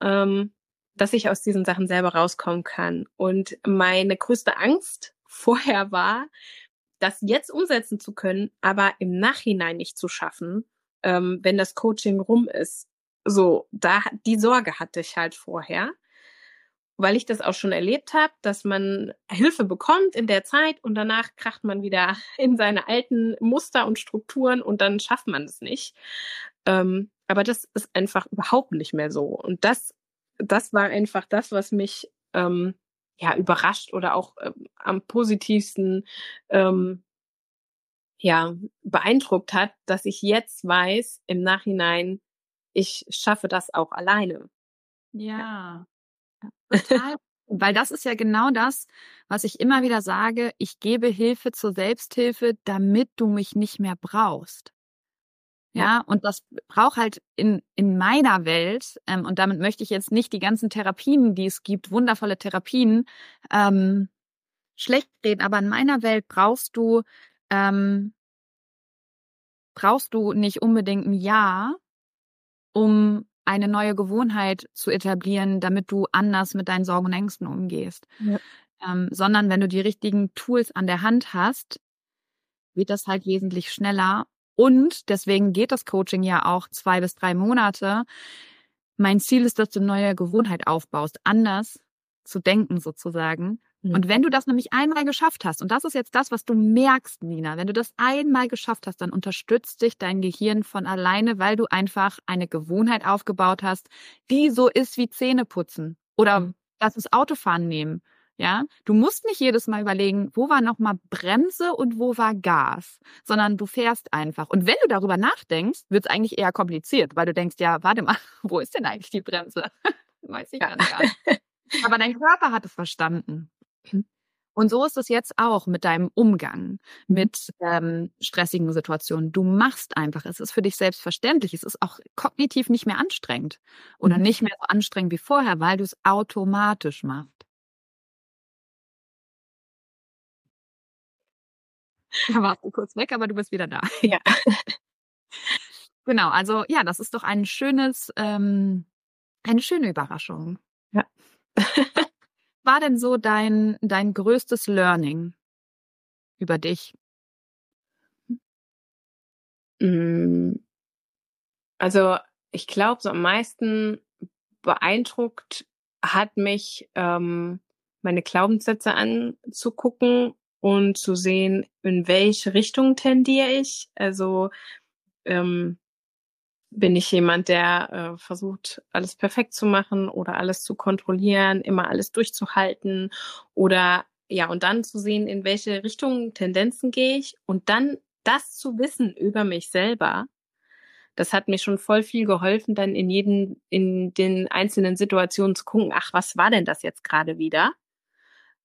ähm, dass ich aus diesen Sachen selber rauskommen kann. Und meine größte Angst vorher war, das jetzt umsetzen zu können, aber im Nachhinein nicht zu schaffen, ähm, wenn das Coaching rum ist. So, da die Sorge hatte ich halt vorher, weil ich das auch schon erlebt habe, dass man Hilfe bekommt in der Zeit und danach kracht man wieder in seine alten Muster und Strukturen und dann schafft man es nicht. Ähm, aber das ist einfach überhaupt nicht mehr so. Und das, das war einfach das, was mich ähm, ja überrascht oder auch ähm, am positivsten ähm, ja beeindruckt hat, dass ich jetzt weiß im Nachhinein, ich schaffe das auch alleine. Ja. Total. Weil das ist ja genau das, was ich immer wieder sage. Ich gebe Hilfe zur Selbsthilfe, damit du mich nicht mehr brauchst. Ja, und das braucht halt in, in meiner Welt, ähm, und damit möchte ich jetzt nicht die ganzen Therapien, die es gibt, wundervolle Therapien, ähm, schlecht reden, aber in meiner Welt brauchst du, ähm, brauchst du nicht unbedingt ein Ja, um eine neue Gewohnheit zu etablieren, damit du anders mit deinen Sorgen und Ängsten umgehst. Ja. Ähm, sondern wenn du die richtigen Tools an der Hand hast, wird das halt wesentlich schneller und deswegen geht das Coaching ja auch zwei bis drei Monate. Mein Ziel ist, dass du eine neue Gewohnheit aufbaust, anders zu denken sozusagen. Mhm. Und wenn du das nämlich einmal geschafft hast, und das ist jetzt das, was du merkst, Nina, wenn du das einmal geschafft hast, dann unterstützt dich dein Gehirn von alleine, weil du einfach eine Gewohnheit aufgebaut hast, die so ist wie Zähneputzen oder mhm. Lass uns Autofahren nehmen. Ja, du musst nicht jedes Mal überlegen, wo war nochmal Bremse und wo war Gas, sondern du fährst einfach. Und wenn du darüber nachdenkst, wird es eigentlich eher kompliziert, weil du denkst, ja, warte mal, wo ist denn eigentlich die Bremse? Weiß ich ja. gar nicht. Aber dein Körper hat es verstanden. Und so ist es jetzt auch mit deinem Umgang mit ähm, stressigen Situationen. Du machst einfach, es ist für dich selbstverständlich, es ist auch kognitiv nicht mehr anstrengend oder mhm. nicht mehr so anstrengend wie vorher, weil du es automatisch machst. Da warst du kurz weg, aber du bist wieder da. Ja. Genau, also ja, das ist doch ein schönes, ähm, eine schöne Überraschung. Ja. war denn so dein, dein größtes Learning über dich? Hm. Also ich glaube, so am meisten beeindruckt hat mich ähm, meine Glaubenssätze anzugucken und zu sehen, in welche Richtung tendiere ich. Also ähm, bin ich jemand, der äh, versucht, alles perfekt zu machen oder alles zu kontrollieren, immer alles durchzuhalten oder ja, und dann zu sehen, in welche Richtung Tendenzen gehe ich und dann das zu wissen über mich selber, das hat mir schon voll viel geholfen, dann in jeden, in den einzelnen Situationen zu gucken, ach, was war denn das jetzt gerade wieder?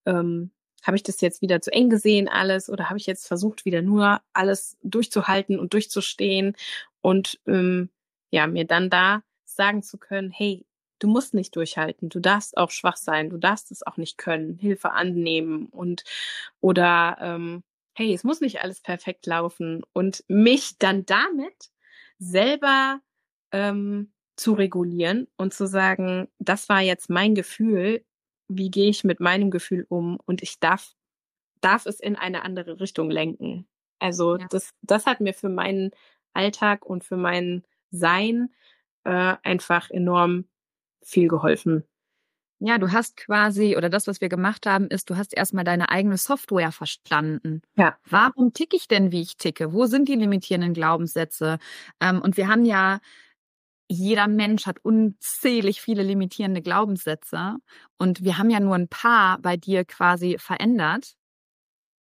Ähm, habe ich das jetzt wieder zu eng gesehen alles oder habe ich jetzt versucht wieder nur alles durchzuhalten und durchzustehen und ähm, ja mir dann da sagen zu können, hey, du musst nicht durchhalten, du darfst auch schwach sein, du darfst es auch nicht können, Hilfe annehmen und oder ähm, hey, es muss nicht alles perfekt laufen und mich dann damit selber ähm, zu regulieren und zu sagen, das war jetzt mein Gefühl, wie gehe ich mit meinem Gefühl um und ich darf, darf es in eine andere Richtung lenken. Also ja. das, das hat mir für meinen Alltag und für mein Sein äh, einfach enorm viel geholfen. Ja, du hast quasi, oder das, was wir gemacht haben, ist, du hast erstmal deine eigene Software verstanden. Ja. Warum ticke ich denn, wie ich ticke? Wo sind die limitierenden Glaubenssätze? Ähm, und wir haben ja jeder Mensch hat unzählig viele limitierende Glaubenssätze und wir haben ja nur ein paar bei dir quasi verändert.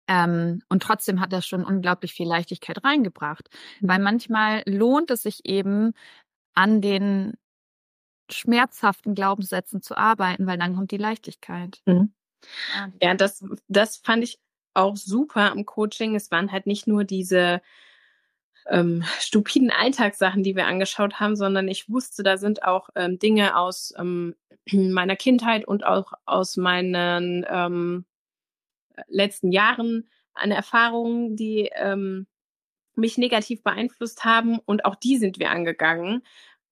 Ähm, und trotzdem hat das schon unglaublich viel Leichtigkeit reingebracht. Weil mhm. manchmal lohnt es sich eben, an den schmerzhaften Glaubenssätzen zu arbeiten, weil dann kommt die Leichtigkeit. Mhm. Ja, das, das fand ich auch super im Coaching. Es waren halt nicht nur diese ähm, stupiden Alltagssachen, die wir angeschaut haben, sondern ich wusste, da sind auch ähm, Dinge aus ähm, meiner Kindheit und auch aus meinen ähm, letzten Jahren an Erfahrungen, die ähm, mich negativ beeinflusst haben und auch die sind wir angegangen.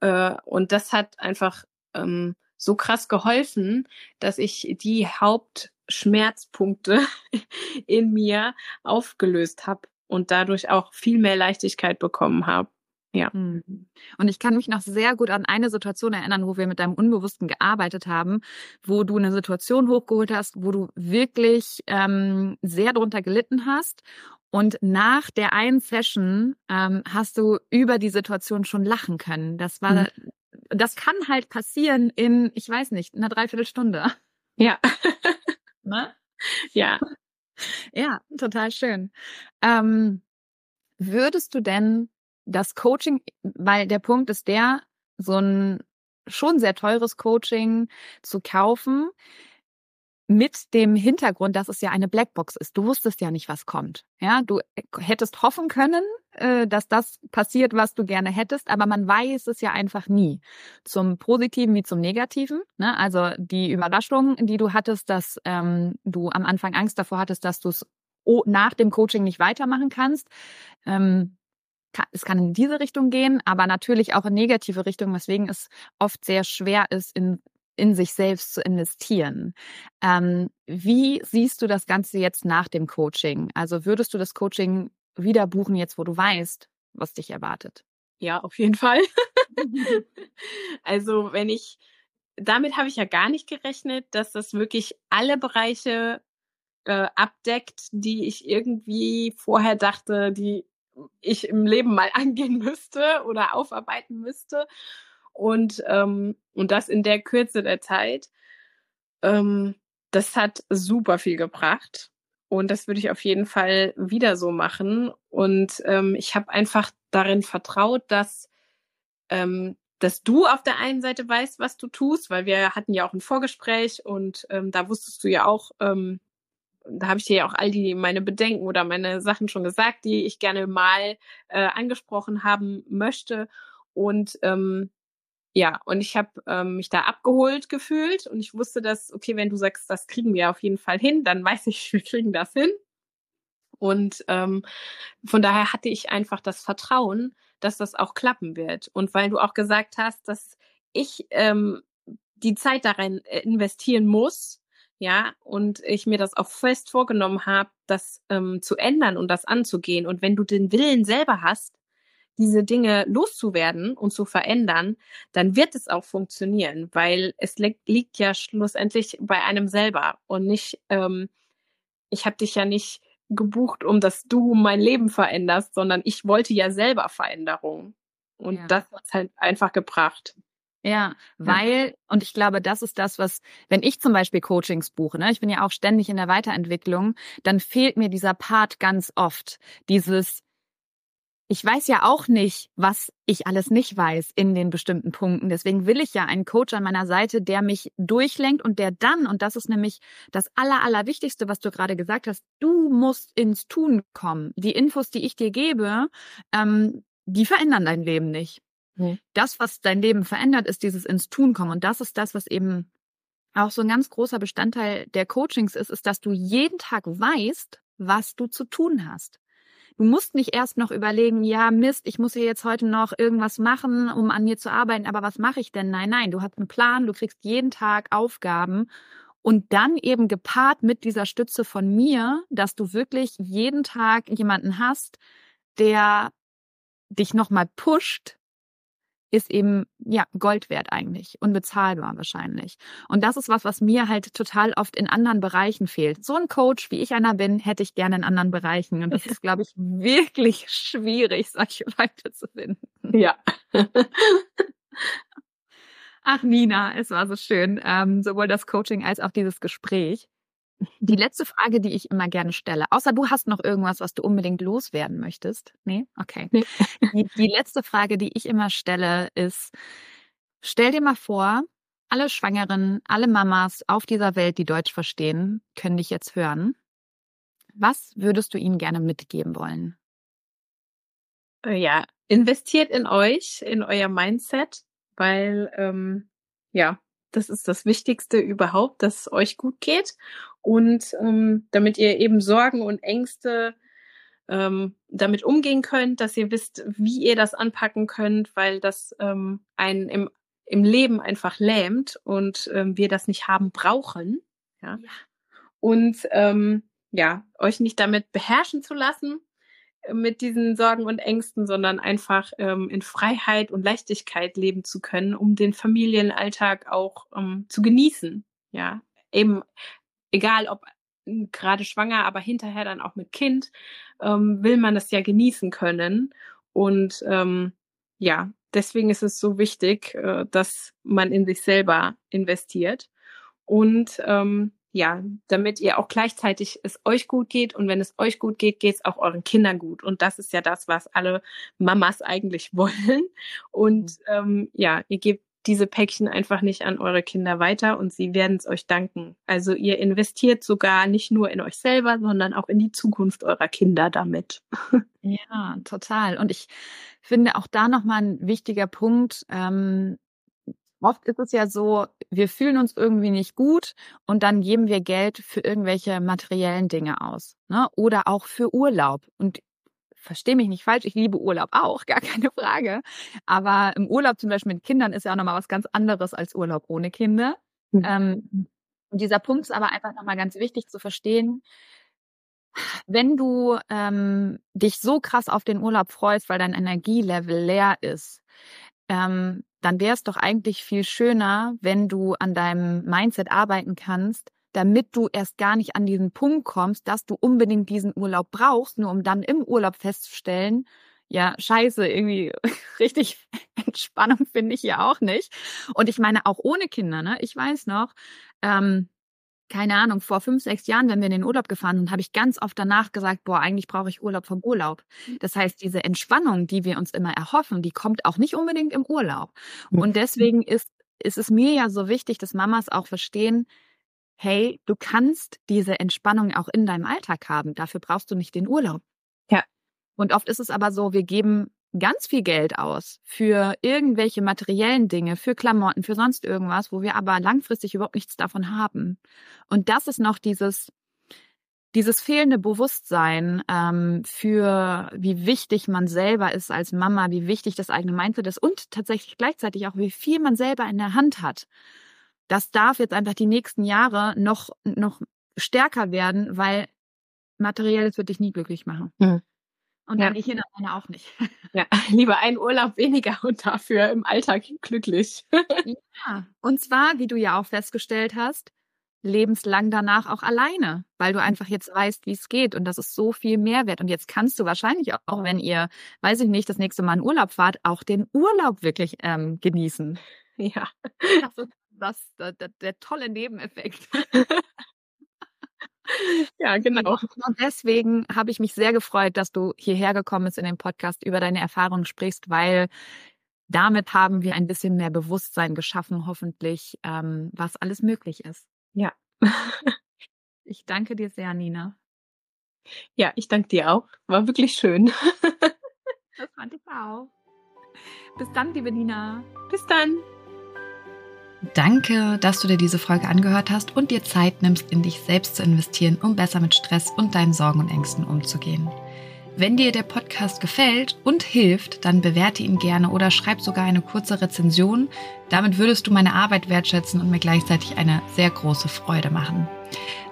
Äh, und das hat einfach ähm, so krass geholfen, dass ich die Hauptschmerzpunkte in mir aufgelöst habe und dadurch auch viel mehr Leichtigkeit bekommen habe. Ja. Mhm. Und ich kann mich noch sehr gut an eine Situation erinnern, wo wir mit deinem Unbewussten gearbeitet haben, wo du eine Situation hochgeholt hast, wo du wirklich ähm, sehr drunter gelitten hast. Und nach der einen Session ähm, hast du über die Situation schon lachen können. Das war, mhm. das kann halt passieren in, ich weiß nicht, einer Dreiviertelstunde. Ja. ne? Ja. Ja, total schön. Ähm, würdest du denn das Coaching, weil der Punkt ist der, so ein schon sehr teures Coaching zu kaufen, mit dem Hintergrund, dass es ja eine Blackbox ist. Du wusstest ja nicht, was kommt. Ja, du hättest hoffen können, äh, dass das passiert, was du gerne hättest, aber man weiß es ja einfach nie. Zum Positiven wie zum Negativen. Ne? Also die Überraschung, die du hattest, dass ähm, du am Anfang Angst davor hattest, dass du es nach dem Coaching nicht weitermachen kannst. Ähm, es kann in diese Richtung gehen, aber natürlich auch in negative Richtung, weswegen es oft sehr schwer ist, in in sich selbst zu investieren. Ähm, wie siehst du das Ganze jetzt nach dem Coaching? Also würdest du das Coaching wieder buchen, jetzt wo du weißt, was dich erwartet? Ja, auf jeden Fall. also wenn ich, damit habe ich ja gar nicht gerechnet, dass das wirklich alle Bereiche äh, abdeckt, die ich irgendwie vorher dachte, die ich im Leben mal angehen müsste oder aufarbeiten müsste und, ähm, und das in der Kürze der Zeit. ähm, das hat super viel gebracht. Und das würde ich auf jeden Fall wieder so machen. Und ähm, ich habe einfach darin vertraut, dass, ähm, dass du auf der einen Seite weißt, was du tust, weil wir hatten ja auch ein Vorgespräch und ähm, da wusstest du ja auch, ähm, da habe ich dir ja auch all die meine Bedenken oder meine Sachen schon gesagt, die ich gerne mal äh, angesprochen haben möchte. Und ähm, ja, und ich habe ähm, mich da abgeholt gefühlt und ich wusste, dass, okay, wenn du sagst, das kriegen wir auf jeden Fall hin, dann weiß ich, wir kriegen das hin. Und ähm, von daher hatte ich einfach das Vertrauen, dass das auch klappen wird. Und weil du auch gesagt hast, dass ich ähm, die Zeit darin äh, investieren muss, ja, und ich mir das auch fest vorgenommen habe, das ähm, zu ändern und das anzugehen. Und wenn du den Willen selber hast, diese Dinge loszuwerden und zu verändern, dann wird es auch funktionieren, weil es li liegt ja schlussendlich bei einem selber und nicht, ähm, ich habe dich ja nicht gebucht, um dass du mein Leben veränderst, sondern ich wollte ja selber Veränderung. Und ja. das hat halt einfach gebracht. Ja, weil, und ich glaube, das ist das, was, wenn ich zum Beispiel Coachings buche, ne, ich bin ja auch ständig in der Weiterentwicklung, dann fehlt mir dieser Part ganz oft. Dieses, ich weiß ja auch nicht, was ich alles nicht weiß in den bestimmten Punkten. Deswegen will ich ja einen Coach an meiner Seite, der mich durchlenkt und der dann, und das ist nämlich das Aller, Allerwichtigste, was du gerade gesagt hast, du musst ins Tun kommen. Die Infos, die ich dir gebe, ähm, die verändern dein Leben nicht. Mhm. Das, was dein Leben verändert, ist dieses ins Tun kommen. Und das ist das, was eben auch so ein ganz großer Bestandteil der Coachings ist, ist, dass du jeden Tag weißt, was du zu tun hast. Du musst nicht erst noch überlegen, ja, Mist, ich muss hier jetzt heute noch irgendwas machen, um an mir zu arbeiten, aber was mache ich denn? Nein, nein, du hast einen Plan, du kriegst jeden Tag Aufgaben und dann eben gepaart mit dieser Stütze von mir, dass du wirklich jeden Tag jemanden hast, der dich nochmal pusht, ist eben ja Gold wert eigentlich, unbezahlbar wahrscheinlich. Und das ist was, was mir halt total oft in anderen Bereichen fehlt. So ein Coach, wie ich einer bin, hätte ich gerne in anderen Bereichen. Und das ist, glaube ich, wirklich schwierig, solche Leute zu finden. Ja. Ach, Nina, es war so schön, ähm, sowohl das Coaching als auch dieses Gespräch. Die letzte Frage, die ich immer gerne stelle, außer du hast noch irgendwas, was du unbedingt loswerden möchtest. Nee? Okay. Nee. Die, die letzte Frage, die ich immer stelle, ist, stell dir mal vor, alle Schwangeren, alle Mamas auf dieser Welt, die Deutsch verstehen, können dich jetzt hören. Was würdest du ihnen gerne mitgeben wollen? Äh, ja, investiert in euch, in euer Mindset, weil ähm, ja, das ist das Wichtigste überhaupt, dass es euch gut geht und ähm, damit ihr eben Sorgen und Ängste ähm, damit umgehen könnt, dass ihr wisst, wie ihr das anpacken könnt, weil das ähm, einen im, im Leben einfach lähmt und ähm, wir das nicht haben brauchen. Ja. ja. Und ähm, ja, euch nicht damit beherrschen zu lassen, mit diesen Sorgen und Ängsten, sondern einfach ähm, in Freiheit und Leichtigkeit leben zu können, um den Familienalltag auch ähm, zu genießen. Ja, eben egal ob hm, gerade schwanger, aber hinterher dann auch mit Kind, ähm, will man das ja genießen können. Und ähm, ja, deswegen ist es so wichtig, äh, dass man in sich selber investiert. Und ähm, ja, damit ihr auch gleichzeitig es euch gut geht und wenn es euch gut geht, geht es auch euren Kindern gut. Und das ist ja das, was alle Mamas eigentlich wollen. Und mhm. ähm, ja, ihr gebt diese Päckchen einfach nicht an eure Kinder weiter und sie werden es euch danken. Also ihr investiert sogar nicht nur in euch selber, sondern auch in die Zukunft eurer Kinder damit. Ja, total. Und ich finde auch da nochmal ein wichtiger Punkt. Ähm, Oft ist es ja so, wir fühlen uns irgendwie nicht gut und dann geben wir Geld für irgendwelche materiellen Dinge aus. Ne? Oder auch für Urlaub. Und verstehe mich nicht falsch, ich liebe Urlaub auch, gar keine Frage. Aber im Urlaub zum Beispiel mit Kindern ist ja auch nochmal was ganz anderes als Urlaub ohne Kinder. Mhm. Ähm, und dieser Punkt ist aber einfach nochmal ganz wichtig zu verstehen. Wenn du ähm, dich so krass auf den Urlaub freust, weil dein Energielevel leer ist, ähm, dann wäre es doch eigentlich viel schöner, wenn du an deinem Mindset arbeiten kannst, damit du erst gar nicht an diesen Punkt kommst, dass du unbedingt diesen Urlaub brauchst, nur um dann im Urlaub festzustellen, ja, scheiße, irgendwie richtig Entspannung finde ich ja auch nicht. Und ich meine, auch ohne Kinder, ne? Ich weiß noch, ähm, keine Ahnung, vor fünf, sechs Jahren, wenn wir in den Urlaub gefahren sind, habe ich ganz oft danach gesagt, boah, eigentlich brauche ich Urlaub vom Urlaub. Mhm. Das heißt, diese Entspannung, die wir uns immer erhoffen, die kommt auch nicht unbedingt im Urlaub. Mhm. Und deswegen ist, ist es mir ja so wichtig, dass Mamas auch verstehen, hey, du kannst diese Entspannung auch in deinem Alltag haben. Dafür brauchst du nicht den Urlaub. Ja. Und oft ist es aber so, wir geben ganz viel Geld aus für irgendwelche materiellen Dinge, für Klamotten, für sonst irgendwas, wo wir aber langfristig überhaupt nichts davon haben. Und das ist noch dieses, dieses fehlende Bewusstsein ähm, für wie wichtig man selber ist als Mama, wie wichtig das eigene Mindset ist und tatsächlich gleichzeitig auch, wie viel man selber in der Hand hat. Das darf jetzt einfach die nächsten Jahre noch, noch stärker werden, weil materielles wird dich nie glücklich machen. Mhm. Und dann ja. ich hier dann auch nicht. Ja, lieber einen Urlaub weniger und dafür im Alltag glücklich. ja, und zwar, wie du ja auch festgestellt hast, lebenslang danach auch alleine, weil du einfach jetzt weißt, wie es geht und das ist so viel Mehrwert. Und jetzt kannst du wahrscheinlich auch, auch wenn ihr, weiß ich nicht, das nächste Mal in Urlaub fahrt, auch den Urlaub wirklich ähm, genießen. Ja. Das ist das, der, der tolle Nebeneffekt. Ja, genau. Und deswegen habe ich mich sehr gefreut, dass du hierher gekommen bist in den Podcast, über deine Erfahrungen sprichst, weil damit haben wir ein bisschen mehr Bewusstsein geschaffen, hoffentlich, ähm, was alles möglich ist. Ja. ich danke dir sehr, Nina. Ja, ich danke dir auch. War wirklich schön. das fand ich auch. Bis dann, liebe Nina. Bis dann. Danke, dass du dir diese Folge angehört hast und dir Zeit nimmst, in dich selbst zu investieren, um besser mit Stress und deinen Sorgen und Ängsten umzugehen. Wenn dir der Podcast gefällt und hilft, dann bewerte ihn gerne oder schreib sogar eine kurze Rezension. Damit würdest du meine Arbeit wertschätzen und mir gleichzeitig eine sehr große Freude machen.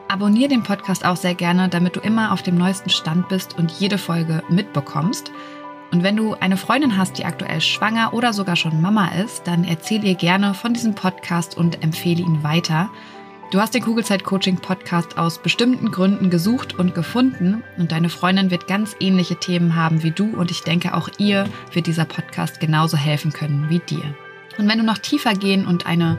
Abonnier den Podcast auch sehr gerne, damit du immer auf dem neuesten Stand bist und jede Folge mitbekommst. Und wenn du eine Freundin hast, die aktuell schwanger oder sogar schon Mama ist, dann erzähl ihr gerne von diesem Podcast und empfehle ihn weiter. Du hast den Kugelzeit Coaching Podcast aus bestimmten Gründen gesucht und gefunden und deine Freundin wird ganz ähnliche Themen haben wie du und ich denke auch ihr wird dieser Podcast genauso helfen können wie dir. Und wenn du noch tiefer gehen und eine